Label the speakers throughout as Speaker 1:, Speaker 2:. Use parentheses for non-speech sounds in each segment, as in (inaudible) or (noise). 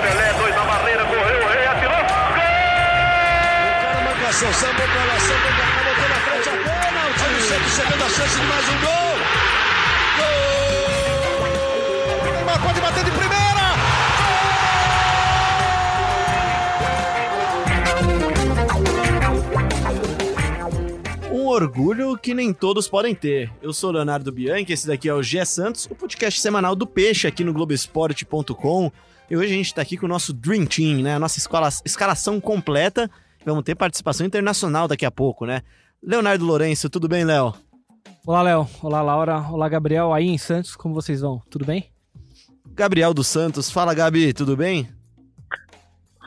Speaker 1: Pelé, dois na barreira, correu, o rei atirou. Gol!
Speaker 2: O cara pra lá, sambou pra cá, botou na frente a pênalti. Olha o Santos chegando a chance de mais um. Gol!
Speaker 3: Orgulho que nem todos podem ter. Eu sou Leonardo Bianchi, esse daqui é o G Santos, o podcast semanal do Peixe aqui no Globoesporte.com. E hoje a gente tá aqui com o nosso Dream Team, né? A nossa escola, escalação completa. Vamos ter participação internacional daqui a pouco, né? Leonardo Lourenço, tudo bem, Léo?
Speaker 4: Olá, Léo. Olá, Laura. Olá, Gabriel. Aí em Santos, como vocês vão? Tudo bem?
Speaker 3: Gabriel dos Santos, fala Gabi, tudo bem?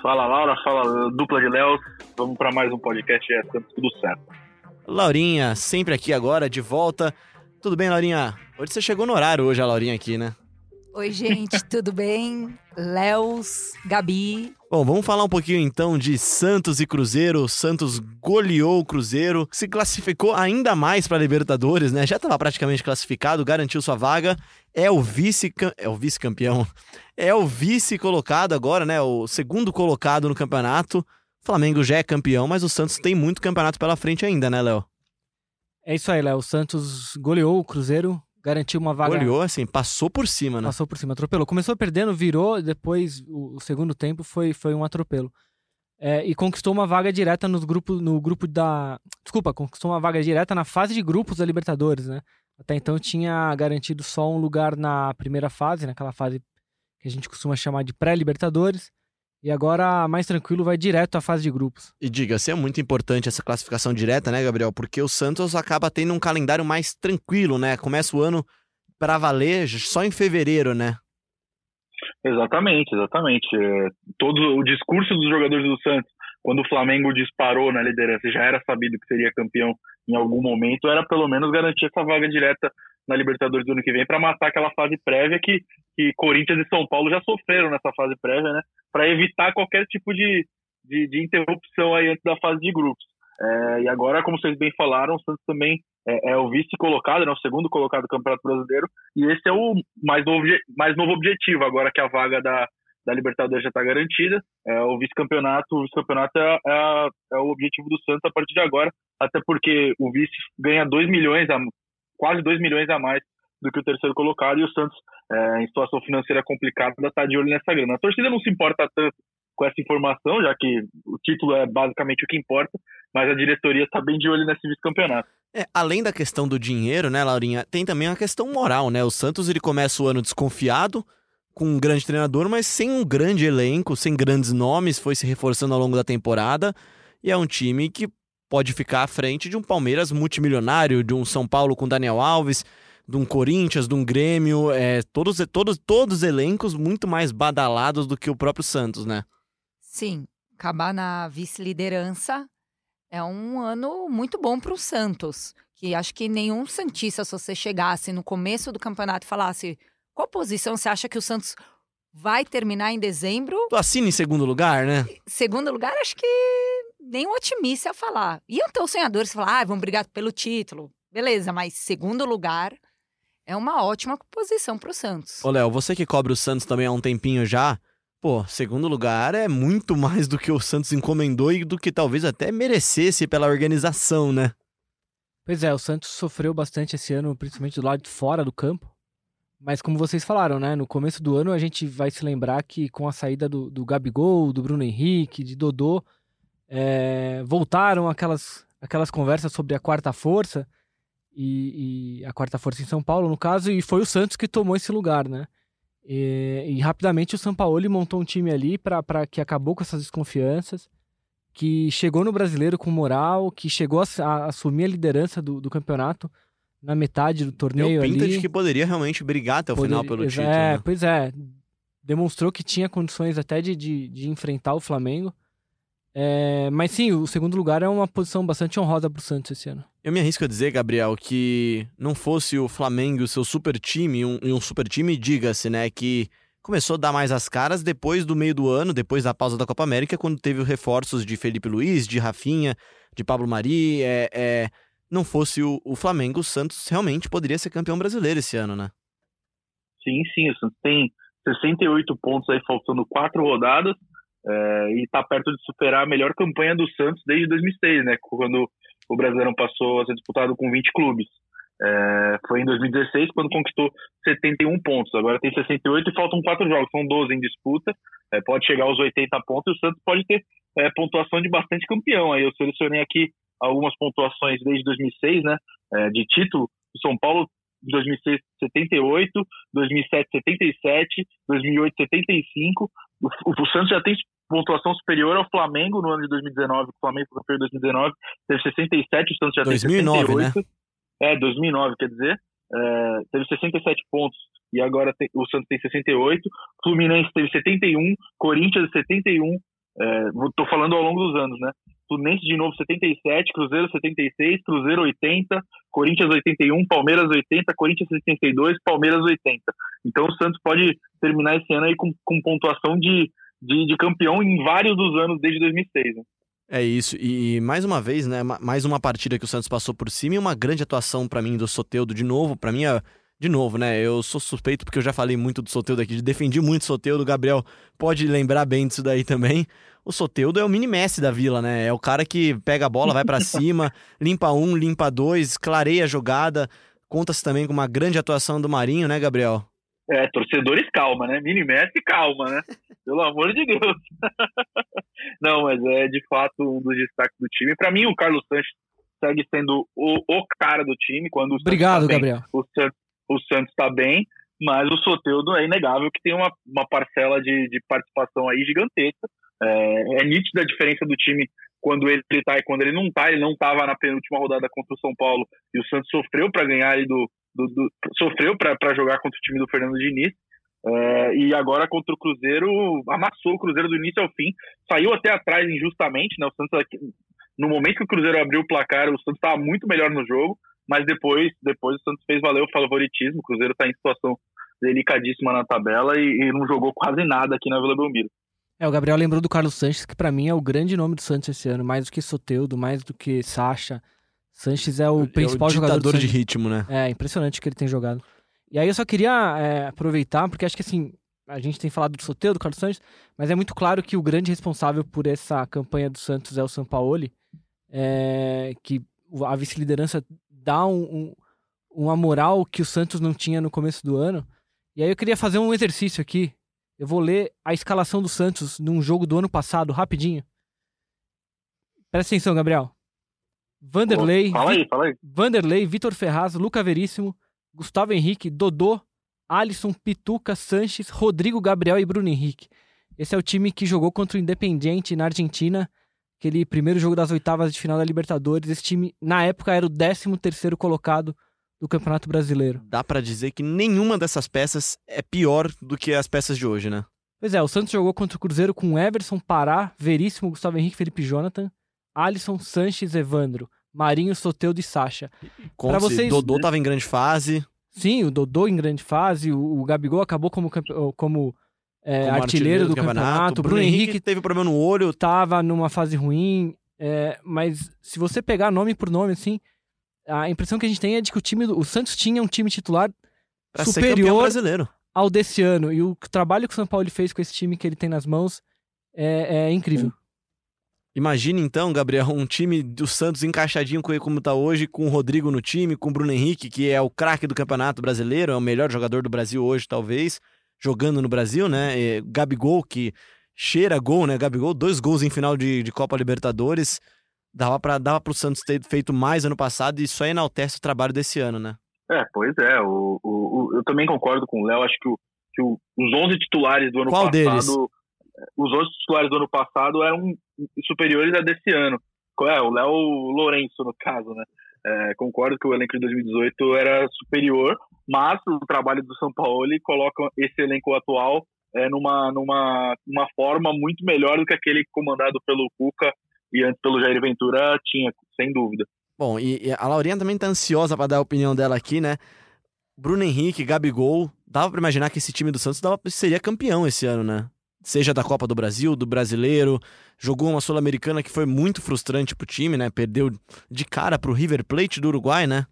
Speaker 1: Fala Laura, fala dupla de Léo. Vamos para mais um podcast, é Santos, tudo certo.
Speaker 3: Laurinha, sempre aqui agora, de volta. Tudo bem, Laurinha? Hoje você chegou no horário hoje, a Laurinha aqui, né?
Speaker 5: Oi, gente, (laughs) tudo bem? Léos, Gabi.
Speaker 3: Bom, vamos falar um pouquinho então de Santos e Cruzeiro. Santos goleou o Cruzeiro, se classificou ainda mais para Libertadores, né? Já estava praticamente classificado, garantiu sua vaga. É o vice é o vice-campeão. É o vice colocado agora, né? O segundo colocado no campeonato. O Flamengo já é campeão, mas o Santos tem muito campeonato pela frente ainda, né, Léo?
Speaker 4: É isso aí, Léo. O Santos goleou o Cruzeiro, garantiu uma vaga.
Speaker 3: Goleou, assim, passou por cima, né?
Speaker 4: Passou por cima, atropelou. Começou perdendo, virou, depois o, segundo tempo foi, foi um atropelo. É, e conquistou uma vaga direta nos grupos, no grupo da. Desculpa, conquistou uma vaga direta na fase de grupos da Libertadores, né? Até então tinha garantido só um lugar na primeira fase, naquela fase que a gente costuma chamar de pré-Libertadores. E agora, mais tranquilo, vai direto à fase de grupos.
Speaker 3: E diga-se, é muito importante essa classificação direta, né, Gabriel? Porque o Santos acaba tendo um calendário mais tranquilo, né? Começa o ano para valer só em fevereiro, né?
Speaker 1: Exatamente, exatamente. É, todo o discurso dos jogadores do Santos, quando o Flamengo disparou na liderança, já era sabido que seria campeão em algum momento, era pelo menos garantir essa vaga direta na Libertadores do ano que vem para matar aquela fase prévia que, que Corinthians e São Paulo já sofreram nessa fase prévia, né? Para evitar qualquer tipo de, de, de, interrupção aí antes da fase de grupos. É, e agora, como vocês bem falaram, o Santos também é, é o vice colocado, né, o segundo colocado do Campeonato Brasileiro, e esse é o mais novo, mais novo objetivo, agora que a vaga da, da Libertadores já está garantida. É, o vice-campeonato, o vice-campeonato é, é, é, o objetivo do Santos a partir de agora, até porque o vice ganha 2 milhões, a, quase 2 milhões a mais do que o terceiro colocado, e o Santos, é, em situação financeira complicada, está de olho nessa grana. A torcida não se importa tanto com essa informação, já que o título é basicamente o que importa, mas a diretoria está bem de olho nesse vice-campeonato.
Speaker 3: É, além da questão do dinheiro, né, Laurinha, tem também uma questão moral, né? O Santos ele começa o ano desconfiado, com um grande treinador, mas sem um grande elenco, sem grandes nomes, foi se reforçando ao longo da temporada, e é um time que pode ficar à frente de um Palmeiras multimilionário, de um São Paulo com Daniel Alves, de um Corinthians, de um Grêmio, é, todos, todos, todos elencos muito mais badalados do que o próprio Santos, né?
Speaker 5: Sim, acabar na vice-liderança é um ano muito bom para o Santos. Que acho que nenhum Santista, se você chegasse no começo do campeonato e falasse qual posição você acha que o Santos vai terminar em dezembro?
Speaker 3: Tu assina em segundo lugar, né?
Speaker 5: Segundo lugar, acho que nem um otimista ia falar. Iam ter os sonhadores falar, ah, vamos brigar pelo título. Beleza, mas segundo lugar é uma ótima posição para o Santos.
Speaker 3: Ô, Léo, você que cobre o Santos também há um tempinho já, pô, segundo lugar é muito mais do que o Santos encomendou e do que talvez até merecesse pela organização, né?
Speaker 4: Pois é, o Santos sofreu bastante esse ano, principalmente do lado de fora do campo. Mas como vocês falaram, né? No começo do ano a gente vai se lembrar que com a saída do, do Gabigol, do Bruno Henrique, de Dodô, é, voltaram aquelas, aquelas conversas sobre a quarta força, e, e, a quarta força em São Paulo, no caso, e foi o Santos que tomou esse lugar, né? E, e rapidamente o São Paulo montou um time ali para que acabou com essas desconfianças, que chegou no brasileiro com moral, que chegou a, a assumir a liderança do, do, campeonato na metade do torneio
Speaker 3: Deu pinta
Speaker 4: ali.
Speaker 3: de que poderia realmente brigar até o
Speaker 4: Poder,
Speaker 3: final pelo título.
Speaker 4: É,
Speaker 3: né?
Speaker 4: pois é. Demonstrou que tinha condições até de, de, de enfrentar o Flamengo. É, mas sim, o segundo lugar é uma posição bastante honrosa para o Santos esse ano.
Speaker 3: Eu me arrisco a dizer, Gabriel, que não fosse o Flamengo e o seu super time, um, um super time, diga-se, né, que começou a dar mais as caras depois do meio do ano, depois da pausa da Copa América, quando teve os reforços de Felipe Luiz, de Rafinha, de Pablo Mari, é, é, não fosse o, o Flamengo, o Santos realmente poderia ser campeão brasileiro esse ano, né?
Speaker 1: Sim, sim, o Santos tem 68 pontos aí, faltando quatro rodadas, é, e está perto de superar a melhor campanha do Santos desde 2006, né? Quando o Brasileirão passou a ser disputado com 20 clubes. É, foi em 2016 quando conquistou 71 pontos. Agora tem 68 e faltam quatro jogos, são 12 em disputa. É, pode chegar aos 80 pontos e o Santos pode ter é, pontuação de bastante campeão. Aí eu selecionei aqui algumas pontuações desde 2006, né? É, de título. O São Paulo 2006 78, 2007 77, 2008 75. O, o Santos já tem pontuação superior ao Flamengo no ano de 2019. O Flamengo foi campeão em 2019, teve 67, o Santos já 2009, tem 68. Né? É, 2009, quer dizer. É, teve 67 pontos e agora tem, o Santos tem 68. Fluminense teve 71, Corinthians 71. É, tô falando ao longo dos anos, né? Fluminense de novo 77, Cruzeiro 76, Cruzeiro 80, Corinthians 81, Palmeiras 80, Corinthians 72, Palmeiras 80. Então o Santos pode terminar esse ano aí com, com pontuação de, de, de campeão em vários dos anos desde 2006. Né?
Speaker 3: É isso, e mais uma vez, né, mais uma partida que o Santos passou por cima e uma grande atuação para mim do Soteudo de novo, para mim é, de novo, né, eu sou suspeito porque eu já falei muito do Soteudo aqui, defendi muito o Soteudo, o Gabriel pode lembrar bem disso daí também. O Soteudo é o mini Messi da Vila, né, é o cara que pega a bola, vai para cima, (laughs) limpa um, limpa dois, clareia a jogada, conta-se também com uma grande atuação do Marinho, né, Gabriel?
Speaker 1: É, torcedores, calma, né? Mini Messi, calma, né? (laughs) Pelo amor de Deus. (laughs) Não, mas é de fato um dos destaques do time. Para mim, o Carlos Sanches segue sendo o, o cara do time. Quando o
Speaker 4: Obrigado,
Speaker 1: tá bem,
Speaker 4: Gabriel.
Speaker 1: O Santos, o Santos está bem, mas o Soteudo é inegável que tem uma, uma parcela de, de participação aí gigantesca. É, é nítida a diferença do time quando ele está e quando ele não está. Ele não estava na penúltima rodada contra o São Paulo e o Santos sofreu para ganhar ali do, do, do sofreu para jogar contra o time do Fernando Diniz. É, e agora contra o Cruzeiro, amassou o Cruzeiro do início ao fim, saiu até atrás injustamente, né? O Santos, no momento que o Cruzeiro abriu o placar, o Santos estava muito melhor no jogo, mas depois, depois o Santos fez valer o favoritismo. O Cruzeiro está em situação delicadíssima na tabela e, e, não jogou quase nada aqui na Vila Belmiro.
Speaker 4: É, o Gabriel lembrou do Carlos Sanches, que para mim é o grande nome do Santos esse ano, mais do que Soteudo, mais do que Sacha. Sanches é o principal é o jogador
Speaker 3: de ritmo, né?
Speaker 4: É, impressionante que ele tem jogado. E aí eu só queria é, aproveitar, porque acho que assim, a gente tem falado do Soteldo, do Carlos Santos, mas é muito claro que o grande responsável por essa campanha do Santos é o Sampaoli, é, que a vice-liderança dá um, um, uma moral que o Santos não tinha no começo do ano. E aí eu queria fazer um exercício aqui. Eu vou ler a escalação do Santos num jogo do ano passado, rapidinho. Presta atenção, Gabriel. Vanderlei,
Speaker 1: fala aí, fala aí.
Speaker 4: Vanderlei, Vitor Ferraz, Luca Veríssimo, Gustavo Henrique, Dodô, Alisson, Pituca, Sanches, Rodrigo Gabriel e Bruno Henrique. Esse é o time que jogou contra o Independiente na Argentina, aquele primeiro jogo das oitavas de final da Libertadores. Esse time, na época, era o 13 terceiro colocado do Campeonato Brasileiro.
Speaker 3: Dá para dizer que nenhuma dessas peças é pior do que as peças de hoje, né?
Speaker 4: Pois é, o Santos jogou contra o Cruzeiro com Everson, Pará, Veríssimo, Gustavo Henrique, Felipe Jonathan, Alisson, Sanches, Evandro. Marinho, Soteudo e Sacha.
Speaker 3: Para vocês, Dodô tava em grande fase.
Speaker 4: Sim, o Dodô em grande fase, o, o Gabigol acabou como, como, é, artilheiro, artilheiro, do, do campeonato. campeonato. O Bruno, Bruno Henrique, Henrique
Speaker 3: teve problema no olho.
Speaker 4: Tava numa fase ruim, é, mas se você pegar nome por nome, assim, a impressão que a gente tem é de que o time, o Santos tinha um time titular pra superior
Speaker 3: brasileiro.
Speaker 4: ao desse ano. E o trabalho que o São Paulo fez com esse time que ele tem nas mãos é, é incrível.
Speaker 3: Imagina então, Gabriel, um time do Santos encaixadinho com como está hoje, com o Rodrigo no time, com o Bruno Henrique, que é o craque do Campeonato Brasileiro, é o melhor jogador do Brasil hoje, talvez, jogando no Brasil, né? E Gabigol, que cheira gol, né? Gabigol, dois gols em final de, de Copa Libertadores. Dava para dava o Santos ter feito mais ano passado e só enaltece o trabalho desse ano, né?
Speaker 1: É, pois é. O, o, o eu também concordo com o Léo. Acho que, o, que os 11 titulares do ano
Speaker 3: Qual
Speaker 1: passado.
Speaker 3: Deles?
Speaker 1: Os 11 titulares do ano passado eram superiores a desse ano. É, o Léo Lourenço, no caso, né? É, concordo que o elenco de 2018 era superior, mas o trabalho do São Paulo coloca esse elenco atual é, numa, numa uma forma muito melhor do que aquele comandado pelo Cuca e antes pelo Jair Ventura tinha, sem dúvida.
Speaker 3: Bom, e, e a Laurinha também tá ansiosa para dar a opinião dela aqui, né? Bruno Henrique, Gabigol, dava para imaginar que esse time do Santos dava, seria campeão esse ano, né? Seja da Copa do Brasil, do Brasileiro, jogou uma Sul-Americana que foi muito frustrante pro time, né? Perdeu de cara pro River Plate do Uruguai, né?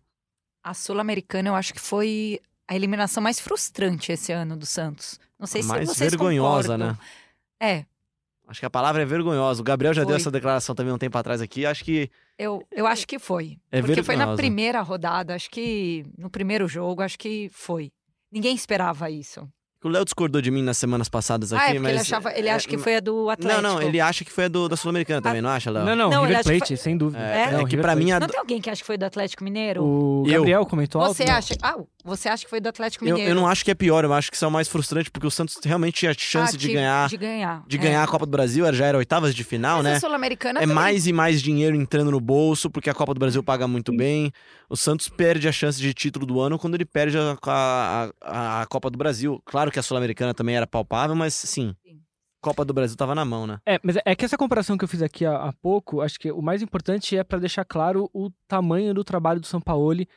Speaker 5: A Sul-Americana eu acho que foi a eliminação mais frustrante esse ano do Santos. Não sei
Speaker 3: mais
Speaker 5: se vocês
Speaker 3: vergonhosa,
Speaker 5: concordam.
Speaker 3: né?
Speaker 5: É,
Speaker 3: Acho que a palavra é vergonhosa. O Gabriel já deu
Speaker 5: Foi.
Speaker 3: essa declaração também um tempo atrás aqui. Acho que
Speaker 5: eu, eu acho que foi.
Speaker 3: É
Speaker 5: Porque foi na
Speaker 3: vergonhosa.
Speaker 5: primeira rodada, acho que no primeiro jogo, acho que foi. Ninguém esperava isso.
Speaker 3: O Léo discordou de mim nas semanas passadas aqui,
Speaker 5: ah, é
Speaker 3: mas.
Speaker 5: ele achava, ele
Speaker 3: é,
Speaker 5: acha que foi a do Atlético.
Speaker 3: Não, não, ele acha que foi a do, da Sul-Americana também, não acha, Léo?
Speaker 4: Não, não,
Speaker 5: Não,
Speaker 4: River
Speaker 5: acha que
Speaker 4: Plate, sem dúvida.
Speaker 3: É,
Speaker 5: É?
Speaker 4: Não,
Speaker 3: é que
Speaker 4: River
Speaker 3: pra
Speaker 4: Plate.
Speaker 3: mim a,
Speaker 5: Não tem alguém que acha que foi do Atlético Mineiro?
Speaker 4: O
Speaker 3: Eu.
Speaker 4: Gabriel comentou alto?
Speaker 5: Você
Speaker 4: Não.
Speaker 5: acha? Ah, você acha que foi do Atlético
Speaker 3: eu,
Speaker 5: Mineiro?
Speaker 3: eu não acho que é pior, eu acho que isso é o mais frustrante, porque o Santos realmente tinha chance
Speaker 5: Ah,
Speaker 3: de
Speaker 5: de-
Speaker 3: ganhar.
Speaker 5: De ganhar.
Speaker 3: De
Speaker 5: é.
Speaker 3: ganhar a Copa do Brasil, já era oitavas de final,
Speaker 5: Mas
Speaker 3: né?
Speaker 5: a Sul-Americana
Speaker 3: É
Speaker 5: também-
Speaker 3: mais e mais dinheiro entrando no bolso, porque a Copa do Brasil paga muito bem. O Santos perde a chance de título do ano quando ele perde a, a, a- a Copa do Brasil. Claro que a Sul-Americana também era palpável, mas sim,
Speaker 5: Sim.
Speaker 3: Copa do Brasil tava na mão, né?
Speaker 4: É, mas é que essa comparação que eu fiz aqui há, há pouco, acho que o mais importante é para deixar claro o tamanho do trabalho do Sampaoli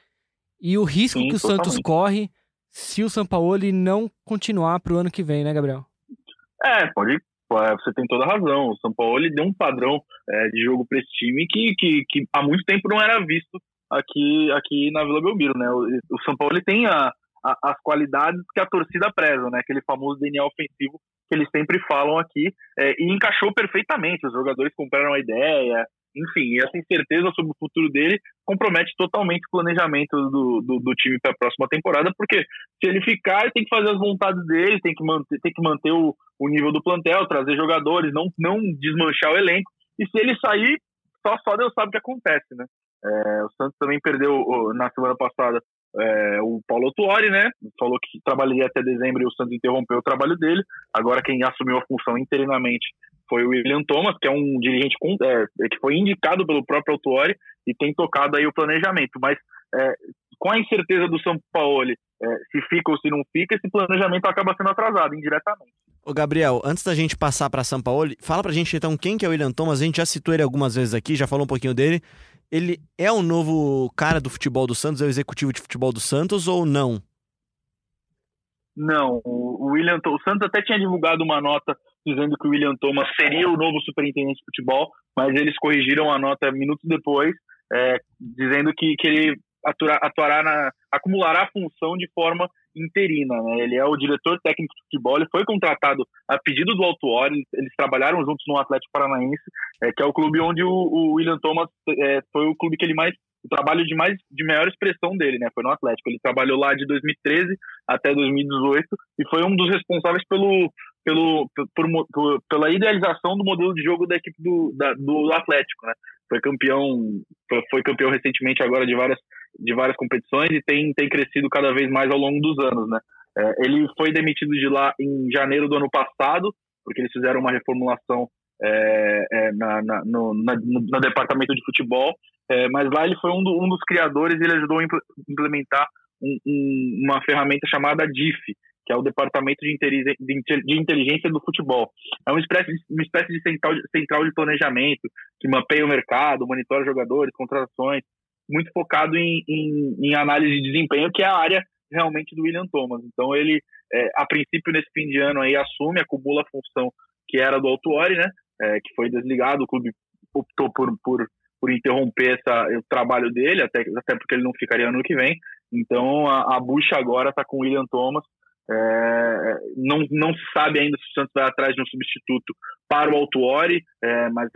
Speaker 4: e o risco
Speaker 1: Sim,
Speaker 4: que o Santos
Speaker 1: totalmente.
Speaker 4: corre se o Sampaoli não continuar pro ano que vem, né, Gabriel?
Speaker 1: É, pode. pode- Você tem toda a razão. O São Paulo ele deu um padrão é, de jogo para esse time que, que, que há muito tempo não era visto aqui, aqui na Vila Belmiro, né? O, o São Paulo tem a, a- as qualidades que a torcida preza, né? Aquele famoso DNA ofensivo que eles sempre falam aqui é, e encaixou perfeitamente. Os jogadores compraram a ideia, enfim, essa incerteza sobre o futuro dele compromete totalmente o planejamento do, do, do time para a próxima temporada, porque se ele ficar, ele tem que fazer as vontades dele, tem que manter, tem que manter o, o nível do plantel, trazer jogadores, não, não desmanchar o elenco. E se ele sair, só, só Deus sabe o que acontece, né? É, o Santos também perdeu na semana passada é, o Paulo Tuori, né? Falou que trabalharia até dezembro e o Santos interrompeu o trabalho dele. Agora quem assumiu a função interinamente foi o William Thomas, que é um dirigente com- é, que foi indicado pelo próprio Tuori e tem tocado aí o planejamento. Mas é, com a incerteza do São Paulo, é, se fica ou se não fica, esse planejamento acaba sendo atrasado indiretamente.
Speaker 3: Ô, Gabriel, antes da gente passar pra São Paulo, fala pra gente então quem que é o William Thomas. A gente já citou ele algumas vezes aqui, já falou um pouquinho dele. Ele é o novo cara do futebol do Santos, é o executivo de futebol do Santos ou não?
Speaker 1: Não, o o William, o Santos até tinha divulgado uma nota dizendo que o William Thomas seria o novo superintendente de futebol, mas eles corrigiram a nota minutos depois, é, dizendo que, que ele atuará na, acumulará a função de forma interina. Né? Ele é o diretor técnico de futebol, ele foi contratado a pedido do Autuori, eles, eles trabalharam juntos no Atlético Paranaense, é, que é o clube onde o, o William Thomas é, foi o clube que ele mais o trabalho de mais de maior expressão dele, né? Foi no Atlético. Ele trabalhou lá de 2013 até 2018 e foi um dos responsáveis pelo, pelo, por, por- pela idealização do modelo de jogo da equipe do, da- do Atlético, né? Foi campeão, foi, campeão recentemente agora de várias, de várias competições e tem, tem crescido cada vez mais ao longo dos anos, né? É, ele foi demitido de lá em janeiro do ano passado, porque eles fizeram uma reformulação é, é, na, na, no, na- no- departamento de futebol, é, mas lá ele foi um, do- um dos criadores e ele ajudou a impl- implementar um- um- uma ferramenta chamada DIF, que é o Departamento de, Inteligência do Futebol. É uma espécie, uma espécie de central, de central de planejamento que mapeia o mercado, monitora jogadores, contratações, muito focado em, em, em análise de desempenho, que é a área realmente do William Thomas. Então ele, é, a princípio, nesse fim de ano, aí, assume, acumula a função que era do Autuori, né? é, que foi desligado, o clube optou por, por, por interromper essa, o trabalho dele, até, até porque ele não ficaria ano que vem. Então a, a bucha agora está com o William Thomas. É, não, não se sabe ainda se o Santos vai atrás de um substituto para o Autuori, é, mas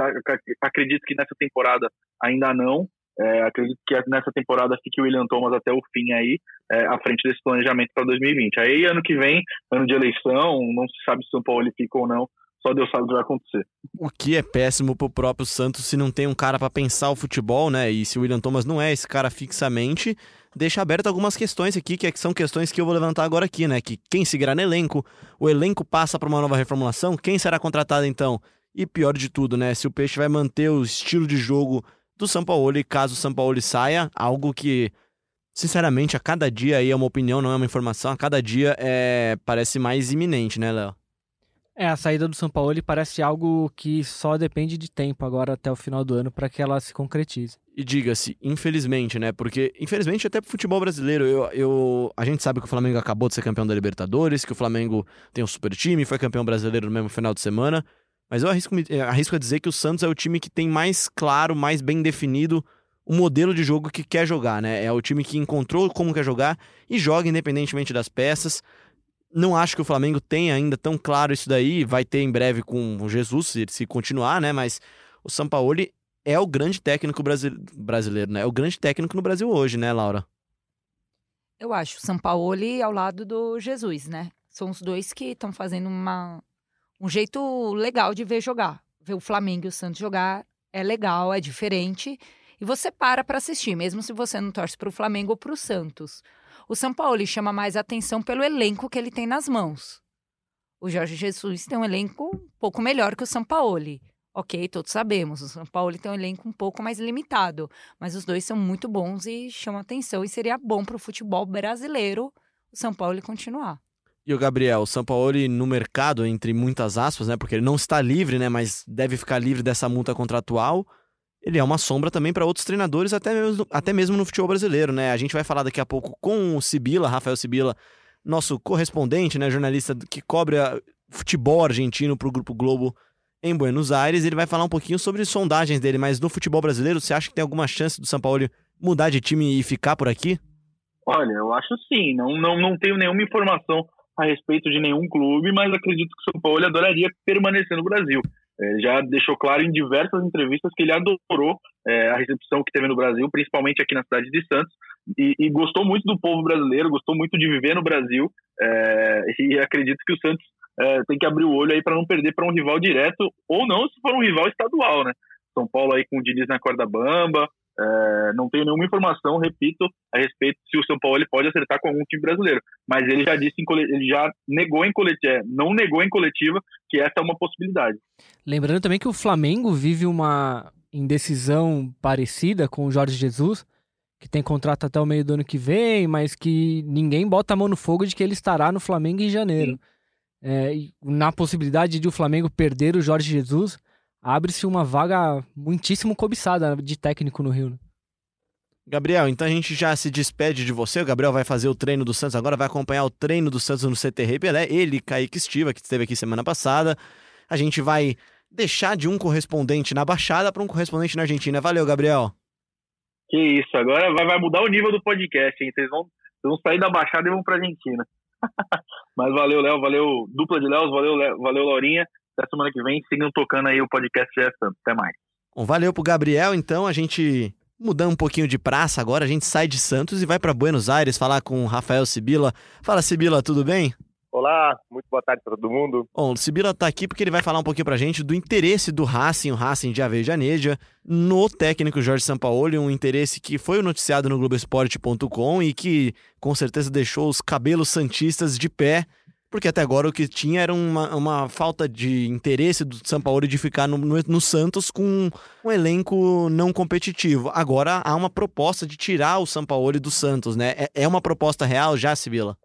Speaker 1: acredito que nessa temporada ainda não. É, acredito que nessa temporada fique o William Thomas até o fim aí, é, à frente desse planejamento para 2020. Aí ano que vem, ano de eleição, não se sabe se o São Paulo fica ou não, só Deus sabe o que vai acontecer.
Speaker 3: O que é péssimo pro próprio Santos se não tem um cara pra pensar o futebol, né? E se o William Thomas não é esse cara fixamente, deixa aberto algumas questões aqui, que é- são questões que eu vou levantar agora aqui, né? Que quem seguirá no elenco, o elenco passa pra uma nova reformulação, quem será contratado então? E pior de tudo, né? Se o Peixe vai manter o estilo de jogo do Sampaoli, caso o Sampaoli saia, algo que, sinceramente, a cada dia aí é uma opinião, não é uma informação, a cada dia é parece mais iminente, né, Léo?
Speaker 4: É, a saída do São Paulo parece algo que só depende de tempo agora até o final do ano para que ela se concretize.
Speaker 3: E diga-se, infelizmente, né? Porque, infelizmente, até pro futebol brasileiro, eu, eu, a gente sabe que o Flamengo acabou de ser campeão da Libertadores, que o Flamengo tem um super time, foi campeão brasileiro no mesmo final de semana. Mas eu arrisco, arrisco a dizer que o Santos é o time que tem mais claro, mais bem definido o modelo de jogo que quer jogar, né? É o time que encontrou como quer jogar e joga independentemente das peças. Não acho que o Flamengo tenha ainda tão claro isso daí. Vai ter em breve com o Jesus, se, se continuar, né? Mas o Sampaoli é o grande técnico brasileiro, né? É o grande técnico no Brasil hoje, né, Laura?
Speaker 5: Eu acho. O Sampaoli ao lado do Jesus, né? São os dois que estão fazendo uma, um jeito legal de ver jogar. Ver o Flamengo e o Santos jogar é legal, é diferente. E você para para assistir, mesmo se você não torce para o Flamengo ou para o Santos. O São Paulo chama mais atenção pelo elenco que ele tem nas mãos. O Jorge Jesus tem um elenco um pouco melhor que o São Paulo. Ok, todos sabemos, o São Paulo tem um elenco um pouco mais limitado, mas os dois são muito bons e chamam atenção e seria bom para o futebol brasileiro o São Paulo continuar.
Speaker 3: E o Gabriel, o São Paulo no mercado, entre muitas aspas, né, porque ele não está livre, né, mas deve ficar livre dessa multa contratual ele é uma sombra também para outros treinadores, até mesmo, até mesmo no futebol brasileiro, né? A gente vai falar daqui a pouco com o Sibila, Rafael Sibila, nosso correspondente, né, jornalista que cobre futebol argentino para o Grupo Globo em Buenos Aires. Ele vai falar um pouquinho sobre sondagens dele, mas no futebol brasileiro, você acha que tem alguma chance do São Paulo mudar de time e ficar por aqui?
Speaker 1: Olha, eu acho sim. Não, não, não tenho nenhuma informação a respeito de nenhum clube, mas acredito que o São Paulo adoraria permanecer no Brasil. Ele já deixou claro em diversas entrevistas que ele adorou é, a recepção que teve no Brasil, principalmente aqui na cidade de Santos, e, e gostou muito do povo brasileiro, gostou muito de viver no Brasil, é, e acredito que o Santos é, tem que abrir o olho aí para não perder para um rival direto, ou não se for um rival estadual, né? São Paulo aí com o Diniz na corda bamba, é, não tenho nenhuma informação, repito, a respeito se o São Paulo ele pode acertar com algum time brasileiro. Mas ele já disse, em, ele já negou em coletiva, é, não negou em coletiva que essa é uma possibilidade.
Speaker 4: Lembrando também que o Flamengo vive uma indecisão parecida com o Jorge Jesus, que tem contrato até o meio do ano que vem, mas que ninguém bota a mão no fogo de que ele estará no Flamengo em janeiro. É, na possibilidade de o Flamengo perder o Jorge Jesus, abre-se uma vaga muitíssimo cobiçada de técnico no Rio. Né?
Speaker 3: Gabriel, então a gente já se despede de você. O Gabriel vai fazer o treino do Santos agora, vai acompanhar o treino do Santos no CTR Pelé. Ele, Kaique Estiva, que esteve aqui semana passada. A gente vai deixar de um correspondente na Baixada para um correspondente na Argentina. Valeu, Gabriel.
Speaker 1: Que isso, agora vai, vai mudar o nível do podcast, hein? Vocês vão, vocês vão sair da Baixada e vão para Argentina. (laughs) Mas valeu, Léo, valeu, dupla de Léo, valeu, valeu, Laurinha. Até semana que vem, sigam tocando aí o podcast GE Santos. Até mais.
Speaker 3: Bom, valeu pro Gabriel, então a gente mudando um pouquinho de praça agora, a gente sai de Santos e vai para Buenos Aires falar com o Rafael Sibila. Fala, Sibila, tudo bem?
Speaker 6: Olá, muito boa tarde para todo mundo.
Speaker 3: Bom, o Sibila está aqui porque ele vai falar um pouquinho para a gente do interesse do Racing, o Racing de Avejaneja, no técnico Jorge Sampaoli, um interesse que foi noticiado no Globoesporte.com e que com certeza deixou os cabelos santistas de pé porque até agora o que tinha era uma, uma falta de interesse do São Paulo de ficar no, no, no, Santos com um elenco não competitivo. Agora há uma proposta de tirar o São Paulo do Santos, né? É, é uma proposta real já, Sibila?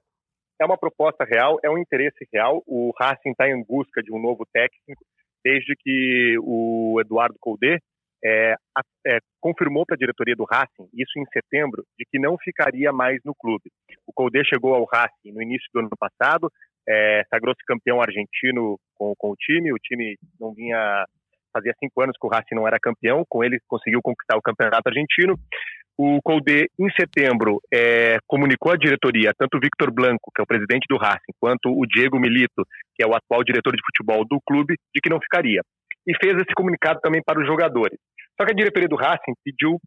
Speaker 6: É uma proposta real, é um interesse real. O Racing está em busca de um novo técnico desde que o Eduardo Colde é, é, confirmou para a diretoria do Racing, isso em setembro, de que não ficaria mais no clube. O Colde chegou ao Racing no início do ano passado, é, sagrou-se campeão argentino com, com o time. O time não vinha. Fazia cinco anos que o Racing não era campeão, com ele conseguiu conquistar o campeonato argentino. O Colde, em setembro, é, comunicou à diretoria, tanto o Victor Blanco, que é o presidente do Racing, quanto o Diego Milito, que é o atual diretor de futebol do clube, de que não ficaria. E fez esse comunicado também para os jogadores. Só que a diretoria do Racing pediu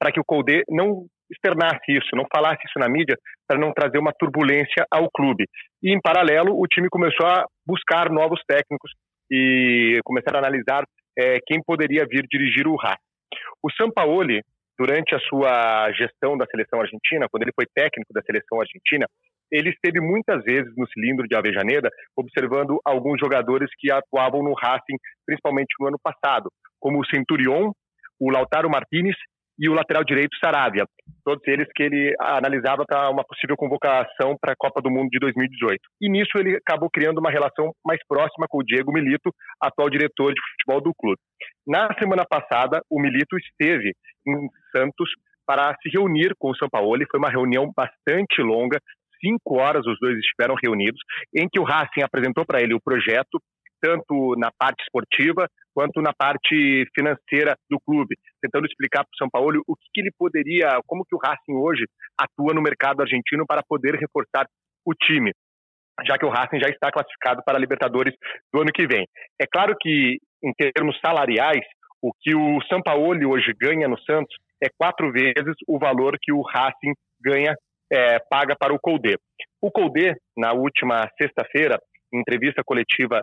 Speaker 6: para que o Colde não externasse isso, não falasse isso na mídia, para não trazer uma turbulência ao clube. E, em paralelo, o time começou a buscar novos técnicos e começar a analisar é, quem poderia vir dirigir o Racing. O Sampaoli, durante a sua gestão da seleção argentina, quando ele foi técnico da seleção argentina, ele esteve muitas vezes no cilindro de Avejaneda, observando alguns jogadores que atuavam no Racing, principalmente no ano passado, como o Centurion, o Lautaro Martinez e o lateral direito Saravia, todos eles que ele analisava para uma possível convocação para a Copa do Mundo de 2018. E nisso ele acabou criando uma relação mais próxima com o Diego Milito, atual diretor de futebol do clube. Na semana passada, o Milito esteve em Santos para se reunir com o Sampaoli, foi uma reunião bastante longa, cinco horas os dois estiveram reunidos, em que o Racing apresentou para ele o projeto, tanto na parte esportiva quanto na parte financeira do clube, tentando explicar para o São Paulo o que, que, ele poderia, como que o Racing hoje atua no mercado argentino para poder reforçar o time, já que o Racing já está classificado para a Libertadores do ano que vem. É claro que, em termos salariais, o que o São Paulo hoje ganha no Santos é quatro vezes o valor que o Racing ganha, é, paga para o Colde. O Colde, na última sexta-feira, em entrevista coletiva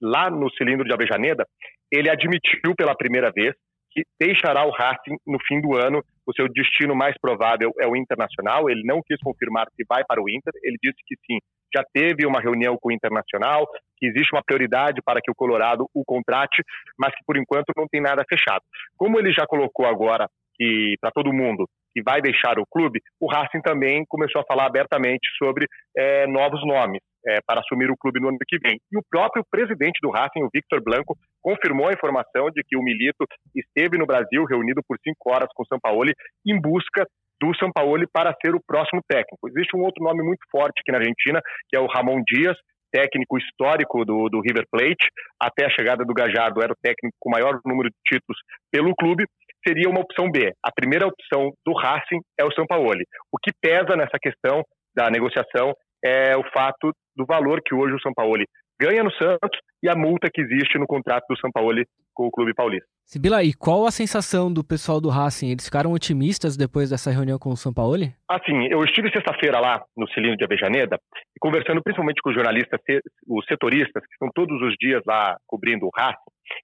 Speaker 6: lá no cilindro de Avejaneda, ele admitiu pela primeira vez que deixará o Racing no fim do ano. O seu destino mais provável é o Internacional. Ele não quis confirmar se vai para o Inter. Ele disse que sim, já teve uma reunião com o Internacional, que existe uma prioridade para que o Colorado o contrate, mas que por enquanto não tem nada fechado. Como ele já colocou agora que para todo mundo que vai deixar o clube, o Racing também começou a falar abertamente sobre é, novos nomes é, para assumir o clube no ano que vem. E o próprio presidente do Racing, o Victor Blanco, confirmou a informação de que o Milito esteve no Brasil reunido por cinco horas com o Sampaoli em busca do Sampaoli para ser o próximo técnico. Existe um outro nome muito forte aqui na Argentina, que é o Ramon Dias, técnico histórico do, do River Plate, até a chegada do Gajardo era o técnico com maior número de títulos pelo clube, seria uma opção B. A primeira opção do Racing é o São Paulo. O que pesa nessa questão da negociação é o fato do valor que hoje o São Paulo ganha no Santos e a multa que existe no contrato do São Paulo com o clube paulista.
Speaker 4: Sibila, e qual a sensação do pessoal do Racing? Eles ficaram otimistas depois dessa reunião com o São Paulo?
Speaker 6: Assim, eu estive sexta-feira lá no Cilindro de Avejaneda e conversando principalmente com os jornalistas, os setoristas, que estão todos os dias lá cobrindo o Racing,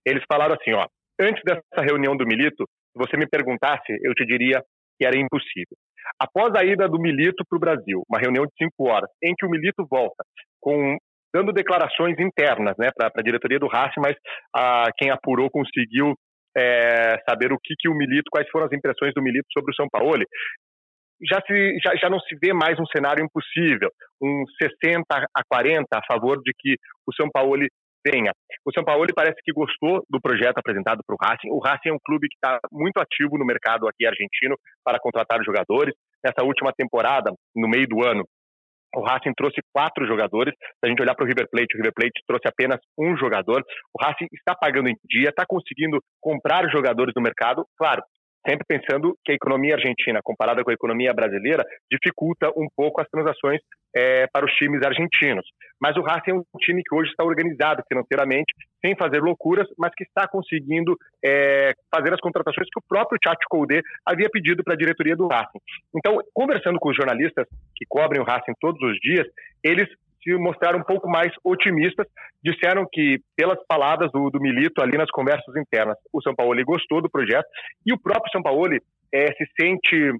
Speaker 6: eles falaram assim, ó, antes dessa reunião do Milito, se você me perguntasse, eu te diria que era impossível. Após a ida do Milito para o Brasil, uma reunião de cinco horas, em que o Milito volta com dando declarações internas né, para a diretoria do Racing, mas a, quem apurou conseguiu é, saber o que, que o Milito, quais foram as impressões do Milito sobre o São Paulo. Já, se, já, já não se vê mais um cenário impossível, um 60 a 40 a favor de que o São Paulo venha. O São Paulo parece que gostou do projeto apresentado para o Racing. O Racing é um clube que está muito ativo no mercado aqui argentino para contratar jogadores. Nessa última temporada, no meio do ano, o Racing trouxe quatro jogadores. Se a gente olhar para o River Plate, o River Plate trouxe apenas um jogador. O Racing está pagando em dia, está conseguindo comprar jogadores no mercado. Claro, sempre pensando que a economia argentina, comparada com a economia brasileira, dificulta um pouco as transações é, para os times argentinos. Mas o Racing é um time que hoje está organizado financeiramente, sem fazer loucuras, mas que está conseguindo é, fazer as contratações que o próprio Tchatcho Koudé havia pedido para a diretoria do Racing. Então, conversando com os jornalistas que cobrem o Racing todos os dias, eles se mostraram um pouco mais otimistas. Disseram que, pelas palavras do, do Milito ali nas conversas internas, o São Paulo gostou do projeto e o próprio São Paulo é, se sente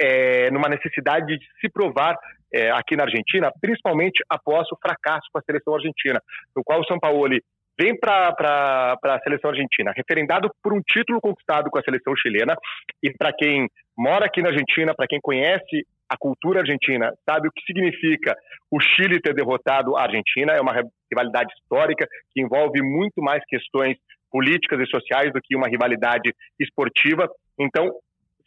Speaker 6: é, numa necessidade de se provar é, aqui na Argentina, principalmente após o fracasso com a seleção argentina, no qual o São Paulo vem para a seleção argentina, referendado por um título conquistado com a seleção chilena, e para quem mora aqui na Argentina, para quem conhece a cultura argentina, sabe o que significa o Chile ter derrotado a Argentina. É uma rivalidade histórica que envolve muito mais questões políticas e sociais do que uma rivalidade esportiva. Então,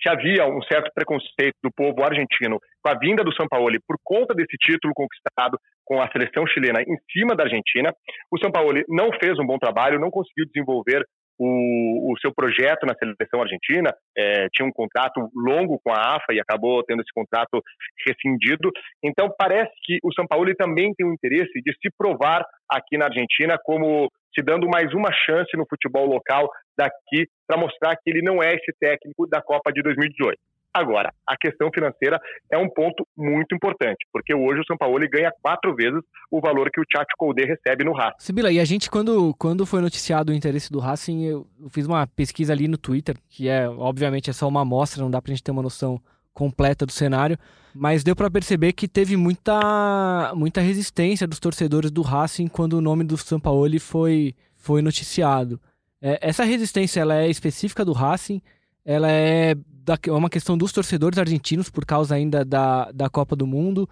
Speaker 6: se havia um certo preconceito do povo argentino com a vinda do São Paulo por conta desse título conquistado com a seleção chilena em cima da Argentina, o São Paulo não fez um bom trabalho, não conseguiu desenvolver o, o seu projeto na seleção argentina, é, tinha um contrato longo com a AFA e acabou tendo esse contrato rescindido. Então, parece que o São Paulo também tem o interesse de se provar aqui na Argentina como se dando mais uma chance no futebol local daqui para mostrar que ele não é esse técnico da Copa de 2018. Agora, a questão financeira é um ponto muito importante, porque hoje o São Paulo ganha quatro vezes o valor que o Tchatcho Koudé recebe no Racing.
Speaker 4: Sibila, e a gente, quando, quando foi noticiado o interesse do Racing, eu, fiz uma pesquisa ali no Twitter, que é, obviamente, é só uma amostra, não dá pra gente ter uma noção completa do cenário, mas deu para perceber que teve muita, muita resistência dos torcedores do Racing quando o nome do São Paulo foi, foi noticiado. É, essa resistência ela é específica do Racing, ela é, é uma questão dos torcedores argentinos por causa ainda da, da Copa do Mundo.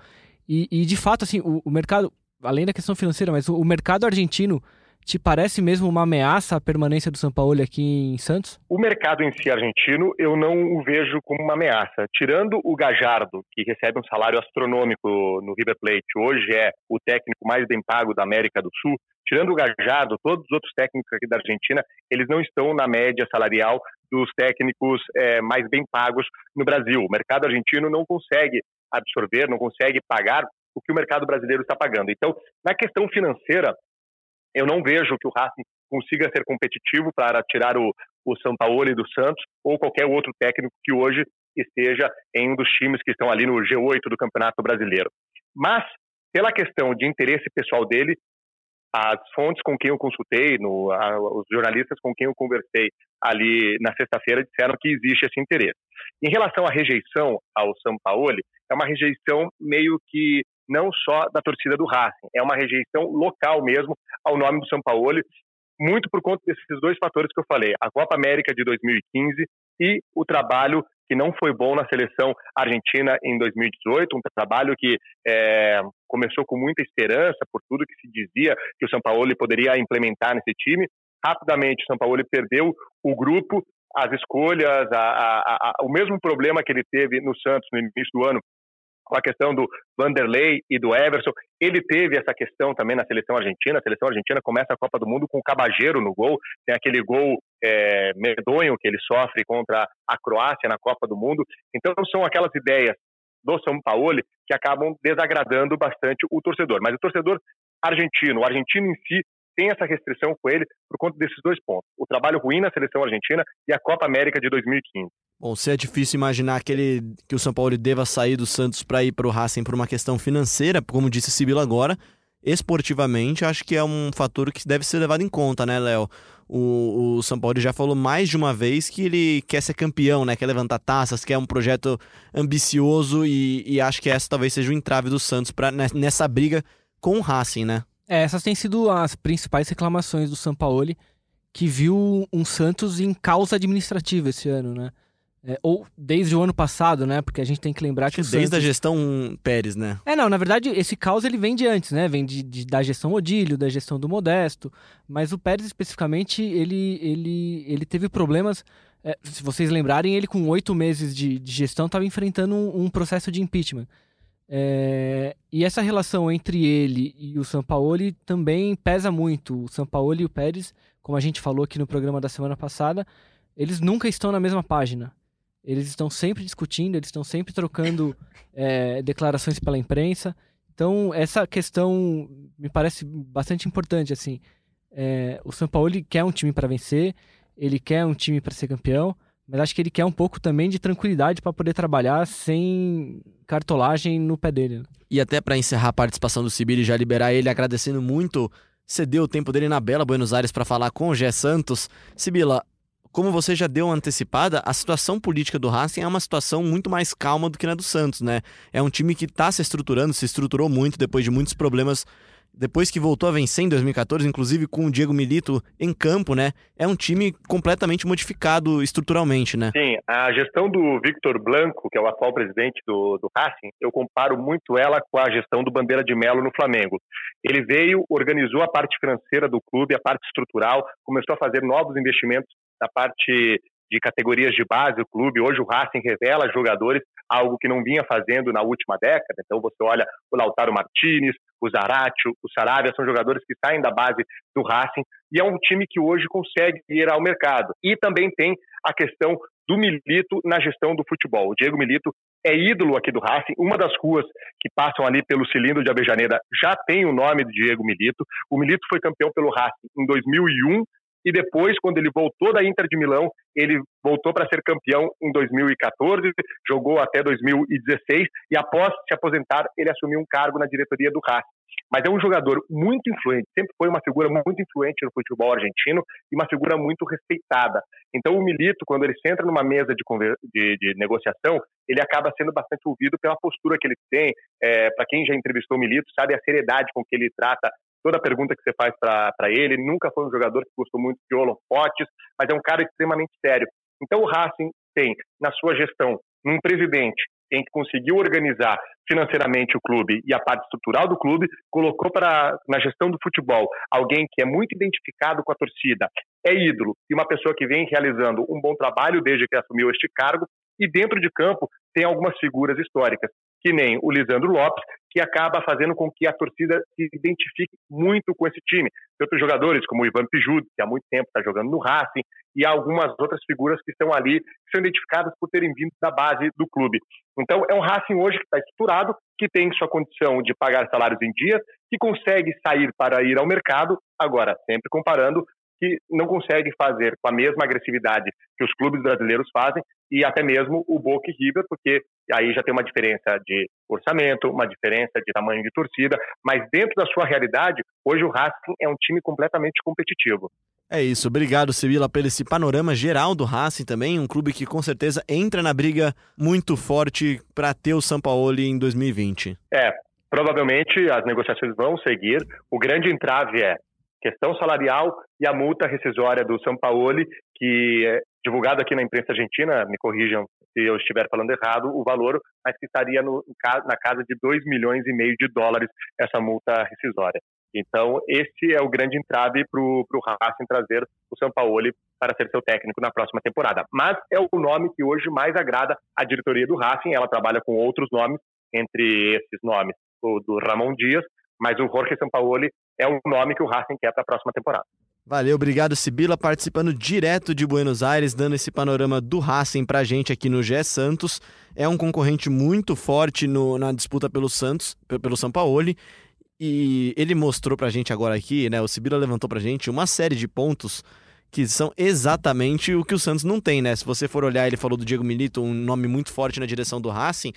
Speaker 4: E, e de fato, assim, o, o, mercado, além da questão financeira, mas o, o, mercado argentino te parece mesmo uma ameaça à permanência do São Paulo aqui em Santos?
Speaker 6: O mercado em si argentino, eu não o vejo como uma ameaça. Tirando o Gajardo, que recebe um salário astronômico no River Plate, hoje é o técnico mais bem pago da América do Sul, tirando o Gajardo, todos os outros técnicos aqui da Argentina, eles não estão na média salarial dos técnicos é, mais bem pagos no Brasil. O mercado argentino não consegue absorver, não consegue pagar o que o mercado brasileiro está pagando. Então, na questão financeira, eu não vejo que o Racing consiga ser competitivo para tirar o, o São Paulo e do Santos ou qualquer outro técnico que hoje esteja em um dos times que estão ali no G8 do Campeonato Brasileiro. Mas, pela questão de interesse pessoal dele, as fontes com quem eu consultei, no, a, os jornalistas com quem eu conversei ali na sexta-feira disseram que existe esse interesse. Em relação à rejeição ao São Paulo, é uma rejeição meio que não só da torcida do Racing, é uma rejeição local mesmo ao nome do São Paulo, muito por conta desses dois fatores que eu falei, a Copa América de 2015 e o trabalho que não foi bom na seleção argentina em 2018, um trabalho que é, começou com muita esperança por tudo que se dizia que o São Paulo poderia implementar nesse time. Rapidamente, o São Paulo perdeu o grupo, as escolhas, a, a, a, o mesmo problema que ele teve no Santos no início do ano com a questão do Vanderlei e do Everson. Ele teve essa questão também na seleção argentina. A seleção argentina começa a Copa do Mundo com o Cabageiro no gol. Tem aquele gol é, medonho que ele sofre contra a Croácia na Copa do Mundo. Então são aquelas ideias do São Paulo que acabam desagradando bastante o torcedor. Mas o torcedor argentino, o argentino em si, tem essa restrição com ele por conta desses dois pontos: o trabalho ruim na seleção argentina e a Copa América de 2015.
Speaker 3: Bom, se é difícil imaginar que, ele, que o São Paulo deva sair do Santos para ir para o Racing por uma questão financeira, como disse Sibila agora, esportivamente acho que é um fator que deve ser levado em conta, né, Léo? O, o, São Paulo já falou mais de uma vez que ele quer ser campeão, né? Quer levantar taças, quer um projeto ambicioso e, e acho que essa talvez seja o entrave do Santos pra, nessa briga com o Racing, né?
Speaker 4: É, essas têm sido as principais reclamações do São Paulo, que viu um Santos em causa administrativa esse ano, né? É, ou desde o ano passado, né? Porque a gente tem que lembrar que,
Speaker 3: desde
Speaker 4: Santos...
Speaker 3: a gestão Pérez, né?
Speaker 4: É, não, na verdade, esse caos ele vem de antes, né? Vem de, de, da gestão Odílio, da gestão do Modesto. Mas o Pérez, especificamente, ele, ele, ele teve problemas. É, se vocês lembrarem, ele com oito meses de, de gestão estava enfrentando um, um, processo de impeachment. É, e essa relação entre ele e o Sampaoli também pesa muito. O Sampaoli e o Pérez, como a gente falou aqui no programa da semana passada, eles nunca estão na mesma página. Eles estão sempre discutindo, eles estão sempre trocando é, declarações pela imprensa. Então, essa questão me parece bastante importante. assim. É, o São Paulo quer um time para vencer, ele quer um time para ser campeão, mas acho que ele quer um pouco também de tranquilidade para poder trabalhar sem cartolagem no pé dele. Né?
Speaker 3: E até para encerrar a participação do Sibir e já liberar ele, agradecendo muito cedeu o tempo dele na Bela Buenos Aires para falar com o Gé Santos. Sibila, como você já deu uma antecipada, a situação política do Racing é uma situação muito mais calma do que na do Santos, né? É um time que está se estruturando, se estruturou muito depois de muitos problemas depois que voltou a vencer em 2014, inclusive com o Diego Milito em campo, né? É um time completamente modificado estruturalmente, né?
Speaker 6: Sim, a gestão do Victor Blanco, que é o atual presidente do, do Racing, eu comparo muito ela com a gestão do Bandeira de Melo no Flamengo. Ele veio, organizou a parte financeira do clube, a parte estrutural, começou a fazer novos investimentos na parte de categorias de base do clube. Hoje o Racing revela jogadores, algo que não vinha fazendo na última década. Então você olha o Lautaro Martinez, o Zaratio, o Saravia, são jogadores que saem da base do Racing e é um time que hoje consegue ir ao mercado. E também tem a questão do Milito na gestão do futebol. O Diego Milito é ídolo aqui do Racing. Uma das ruas que passam ali pelo cilindro de Avejaneira já tem o nome do Diego Milito. O Milito foi campeão pelo Racing em 2001 e depois, quando ele voltou da Inter de Milão, ele voltou para ser campeão em 2014, jogou até 2016 e após se aposentar, ele assumiu um cargo na diretoria do Racing. Mas é um jogador muito influente, sempre foi uma figura muito influente no futebol argentino e uma figura muito respeitada. Então o Milito, quando ele entra numa mesa de, de, de negociação, ele acaba sendo bastante ouvido pela postura que ele tem. É, para quem já entrevistou o Milito, sabe a seriedade com que ele trata toda pergunta que você faz para ele. Nunca foi um jogador que gostou muito de holofotes, mas é um cara extremamente sério. Então o Racing tem na sua gestão um presidente em que conseguiu organizar financeiramente o clube e a parte estrutural do clube, colocou para na gestão do futebol alguém que é muito identificado com a torcida, é ídolo e uma pessoa que vem realizando um bom trabalho desde que assumiu este cargo, e dentro de campo tem algumas figuras históricas, que nem o Lisandro Lopes, que acaba fazendo com que a torcida se identifique muito com esse time. Tem outros jogadores, como o Ivan Pijudo, que há muito tempo está jogando no Racing, e algumas outras figuras que estão ali, que são identificadas por terem vindo da base do clube. Então, é um Racing hoje que está estruturado, que tem sua condição de pagar salários em dia, que consegue sair para ir ao mercado, agora, sempre comparando que não consegue fazer com a mesma agressividade que os clubes brasileiros fazem e até mesmo o Boca e River, porque aí já tem uma diferença de orçamento, uma diferença de tamanho de torcida, mas dentro da sua realidade, hoje o Racing é um time completamente competitivo.
Speaker 3: É isso, obrigado Sibila pelo esse panorama geral do Racing também, um clube que com certeza entra na briga muito forte para ter o Sampaoli em 2020.
Speaker 6: É, provavelmente as negociações vão seguir. O grande entrave é questão salarial e a multa rescisória do São Paulo, que é divulgado aqui na imprensa argentina, me corrijam se eu estiver falando errado, o valor, mas que estaria no, na casa de 2 milhões e meio de dólares essa multa rescisória. Então, esse é o grande entrave para o Racing trazer o São Paulo para ser seu técnico na próxima temporada. Mas é o nome que hoje mais agrada a diretoria do Racing. Ela trabalha com outros nomes, entre esses nomes o do Ramon Dias, mas o Jorge Sampaoli é o nome que o Racing quer para a próxima temporada.
Speaker 3: Valeu, obrigado Sibila, participando direto de Buenos Aires, dando esse panorama do Racing pra gente aqui no GE Santos. É um concorrente muito forte no, na disputa pelo Santos, pelo Sampaoli. E ele mostrou pra gente agora aqui, né? O Sibila levantou pra gente uma série de pontos que são exatamente o que o Santos não tem, né? Se você for olhar, ele falou do Diego Milito, um nome muito forte na direção do Racing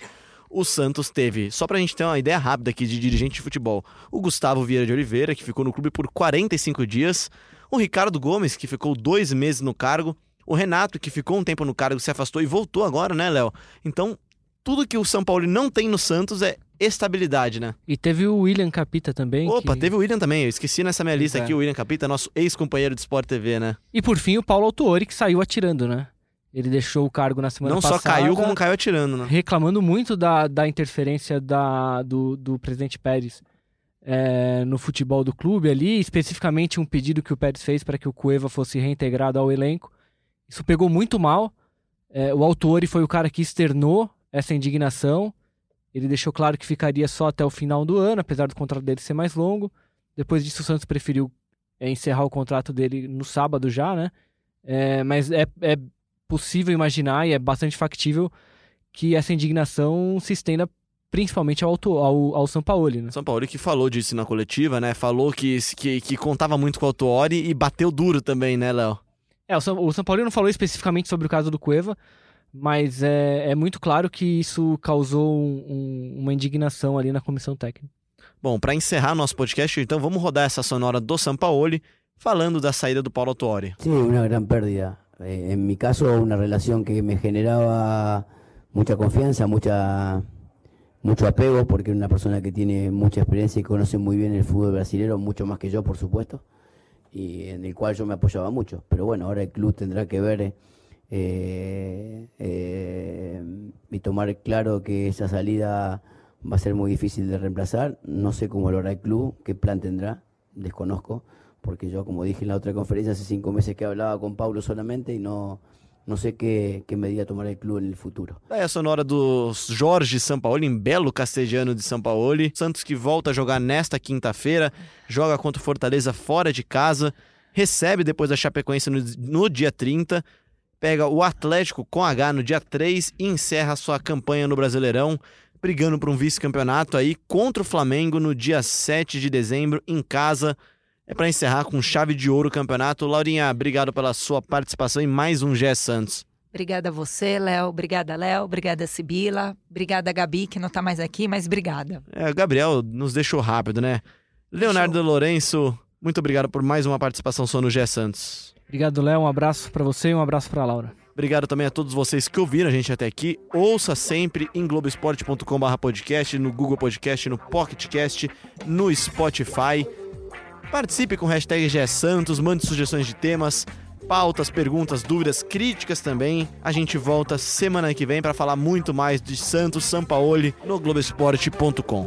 Speaker 3: o Santos teve, só pra gente ter uma ideia rápida aqui de dirigente de futebol, o Gustavo Vieira de Oliveira, que ficou no clube por 45 dias, o Ricardo Gomes, que ficou dois meses no cargo, o Renato, que ficou um tempo no cargo, se afastou e voltou agora, né, Léo? Então, tudo que o São Paulo não tem no Santos é estabilidade, né?
Speaker 4: E teve o William Capita também.
Speaker 3: Opa,
Speaker 4: que...
Speaker 3: teve o William também. Eu esqueci nessa minha lista é. aqui o William Capita, nosso ex-companheiro de Sport TV, né?
Speaker 4: E por fim, o Paulo Autuori, que saiu atirando, né? Ele deixou o cargo na semana
Speaker 3: Não
Speaker 4: passada.
Speaker 3: Não só caiu, como caiu atirando, né?
Speaker 4: Reclamando muito da, da interferência da, do, do presidente Pérez é, no futebol do clube ali, especificamente um pedido que o Pérez fez para que o Cueva fosse reintegrado ao elenco. Isso pegou muito mal. É, o Autori foi o cara que externou essa indignação. Ele deixou claro que ficaria só até o final do ano, apesar do contrato dele ser mais longo. Depois disso, o Santos preferiu é, encerrar o contrato dele no sábado já, né? É, mas é, é possível imaginar e é bastante factível que essa indignação se estenda principalmente ao, ao, ao São Paulo, né?
Speaker 3: São Paulo que falou disso na coletiva, né? Falou que, que, que contava muito com o Autuori e bateu duro também, né, Léo?
Speaker 4: É, o São, o São Paulo não falou especificamente sobre o caso do Cueva, mas é, é muito claro que isso causou um, um, uma indignação ali na comissão técnica.
Speaker 3: Bom, para encerrar nosso podcast, então vamos rodar essa sonora do São Paulo falando da saída do Paulo Autuori.
Speaker 7: Sim, uma grande pérdida. Eh, en mi caso, una relación que me generaba mucha confianza, mucha mucho apego, porque era una persona que tiene mucha experiencia y conoce muy bien el fútbol brasileño, mucho más que yo, por supuesto, y en el cual yo me apoyaba mucho. Pero bueno, ahora el club tendrá que ver eh, eh, y tomar claro que esa salida va a ser muy difícil de reemplazar. No sé cómo lo hará el club, qué plan tendrá, desconozco porque yo, como dije en la otra conferencia, hace cinco meses que hablaba con Paulo solamente e não não sei que, que medida tomar o clube no futuro.
Speaker 3: É a sonora do Jorge Sampaoli, em belo castelhano de Sampaoli. Santos que volta a jogar nesta quinta-feira, joga contra o Fortaleza fora de casa, recebe depois da Chapecoense no, no dia 30, pega o Atlético com H no dia 3 e encerra sua campanha no Brasileirão, brigando por um vice-campeonato aí contra o Flamengo no dia 7 de dezembro em casa é para encerrar com chave de ouro o campeonato. Laurinha, obrigado pela sua participação em mais um GE Santos.
Speaker 5: Obrigada a você, Léo. Obrigada, Léo. Obrigada, Sibila. Obrigada, Gabi, que não está mais aqui, mas obrigada.
Speaker 3: É, Gabriel nos deixou rápido, né? Leonardo Lourenço, muito obrigado por mais uma participação sua no GE Santos.
Speaker 4: Obrigado, Léo. Um abraço para você e um abraço para Laura.
Speaker 3: Obrigado também a todos vocês que ouviram a gente até aqui. Ouça sempre em globesport.com/podcast, no Google Podcast, no Pocketcast, no Spotify. Participe com hashtag GE Santos, mande sugestões de temas. pautas, perguntas, dúvidas, críticas também. A gente volta semana que vem para falar muito mais de Santos Sampaoli no Globoesporte.com.